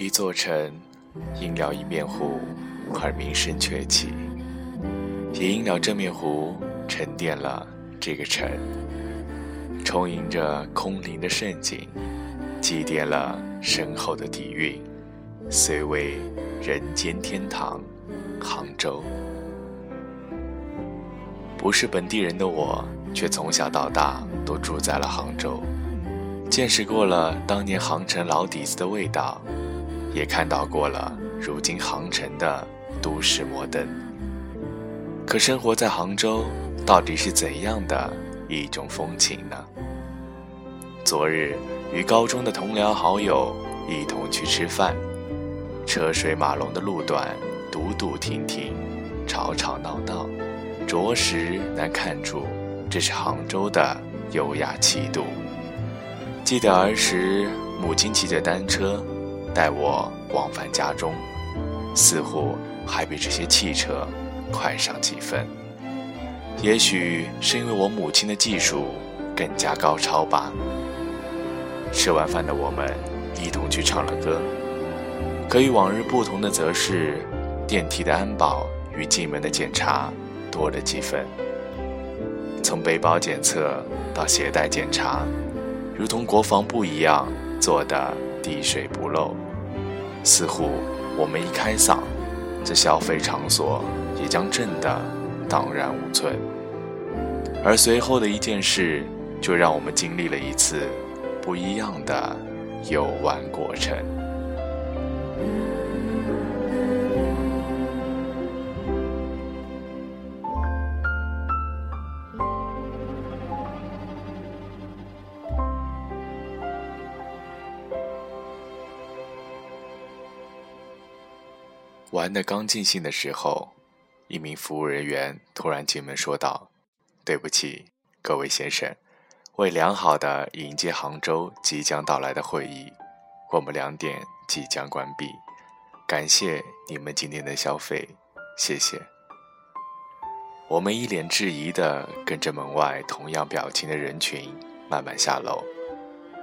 一座城，因了一面湖而名声鹊起，也因了这面湖沉淀了这个城，充盈着空灵的盛景，积淀了深厚的底蕴，虽为人间天堂——杭州。不是本地人的我，却从小到大都住在了杭州，见识过了当年杭城老底子的味道。也看到过了如今杭城的都市摩登，可生活在杭州到底是怎样的一种风情呢？昨日与高中的同僚好友一同去吃饭，车水马龙的路段，堵堵停停，吵吵闹闹，着实难看出这是杭州的优雅气度。记得儿时母亲骑着单车。带我往返家中，似乎还比这些汽车快上几分。也许是因为我母亲的技术更加高超吧。吃完饭的我们一同去唱了歌，可与往日不同的则是，电梯的安保与进门的检查多了几分。从背包检测到鞋带检查，如同国防部一样做的。滴水不漏，似乎我们一开嗓，这消费场所也将震得荡然无存。而随后的一件事，就让我们经历了一次不一样的游玩过程。玩的刚尽兴的时候，一名服务人员突然进门说道：“对不起，各位先生，为良好的迎接杭州即将到来的会议，我们两点即将关闭。感谢你们今天的消费，谢谢。”我们一脸质疑地跟着门外同样表情的人群慢慢下楼，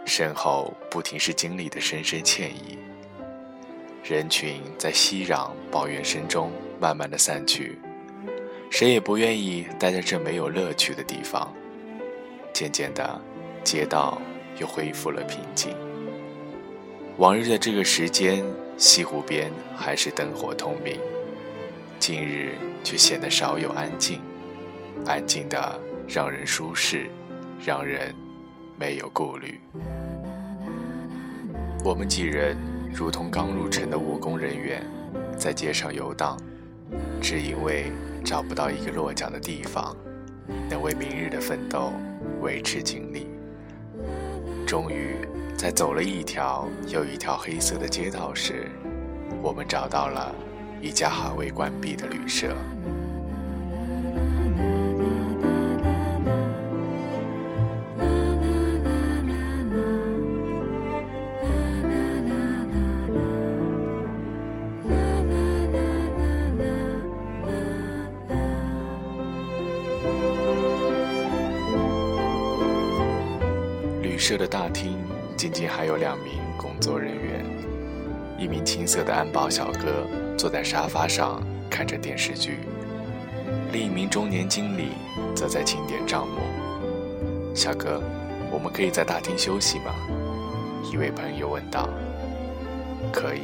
身后不停是经理的深深歉意。人群在熙攘抱怨声中慢慢的散去，谁也不愿意待在这没有乐趣的地方。渐渐的，街道又恢复了平静。往日的这个时间，西湖边还是灯火通明，今日却显得少有安静，安静的让人舒适，让人没有顾虑。我们几人。如同刚入城的务工人员，在街上游荡，只因为找不到一个落脚的地方，能为明日的奋斗维持精力。终于，在走了一条又一条黑色的街道时，我们找到了一家还未关闭的旅社。社的大厅仅仅还有两名工作人员，一名青涩的安保小哥坐在沙发上看着电视剧，另一名中年经理则在清点账目。小哥，我们可以在大厅休息吗？一位朋友问道。可以。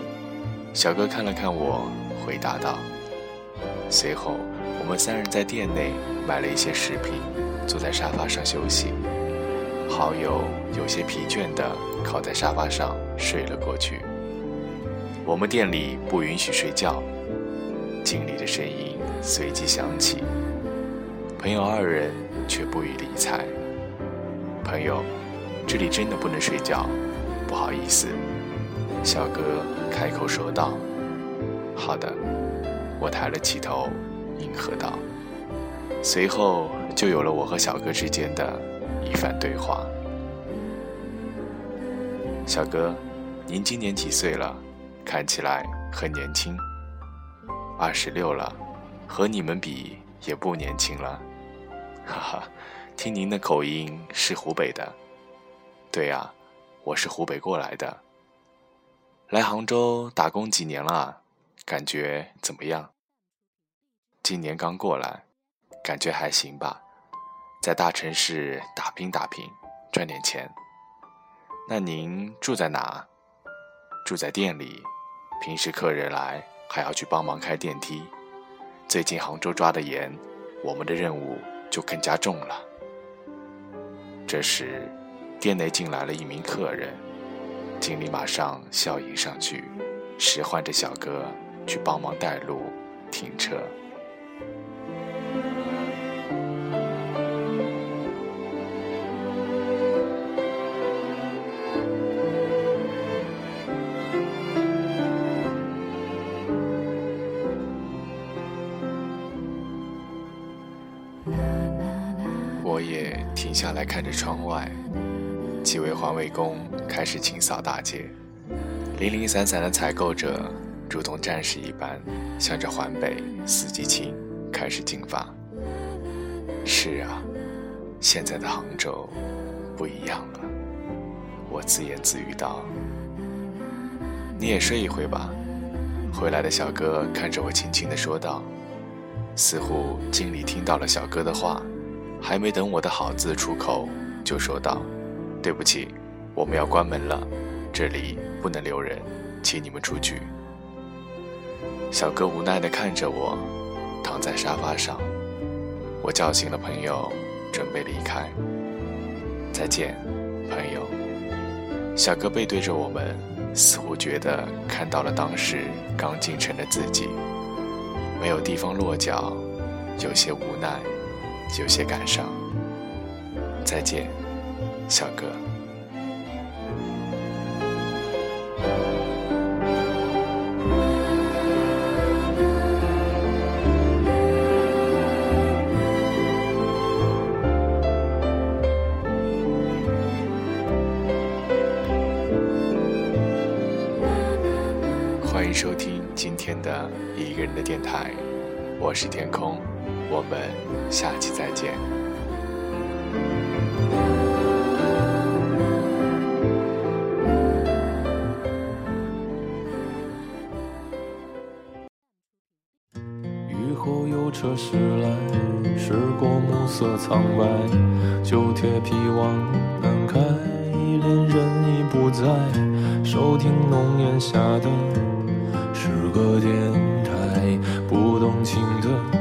小哥看了看我，回答道。随后，我们三人在店内买了一些食品，坐在沙发上休息。好友有些疲倦地靠在沙发上睡了过去。我们店里不允许睡觉。经理的声音随即响起，朋友二人却不予理睬。朋友，这里真的不能睡觉，不好意思。”小哥开口说道。“好的。”我抬了起头，应和道。随后就有了我和小哥之间的一番对话。小哥，您今年几岁了？看起来很年轻。二十六了，和你们比也不年轻了。哈哈，听您的口音是湖北的。对呀，我是湖北过来的。来杭州打工几年了？感觉怎么样？今年刚过来，感觉还行吧，在大城市打拼打拼，赚点钱。那您住在哪？住在店里，平时客人来还要去帮忙开电梯。最近杭州抓的严，我们的任务就更加重了。这时，店内进来了一名客人，经理马上笑迎上去，使唤着小哥去帮忙带路、停车。夜停下来看着窗外，几位环卫工开始清扫大街，零零散散的采购者如同战士一般，向着环北四季青开始进发。是啊，现在的杭州不一样了，我自言自语道。你也睡一会吧。回来的小哥看着我，轻轻地说道，似乎经理听到了小哥的话。还没等我的好字出口，就说道：“对不起，我们要关门了，这里不能留人，请你们出去。”小哥无奈地看着我，躺在沙发上。我叫醒了朋友，准备离开。再见，朋友。小哥背对着我们，似乎觉得看到了当时刚进城的自己，没有地方落脚，有些无奈。有些感伤。再见，小哥。欢迎收听今天的一个人的电台，我是天空。我们下期再见。雨后有车驶来，驶过暮色苍白，旧铁皮往南开，恋人已不在，收听浓烟下的诗歌电台，不动情的。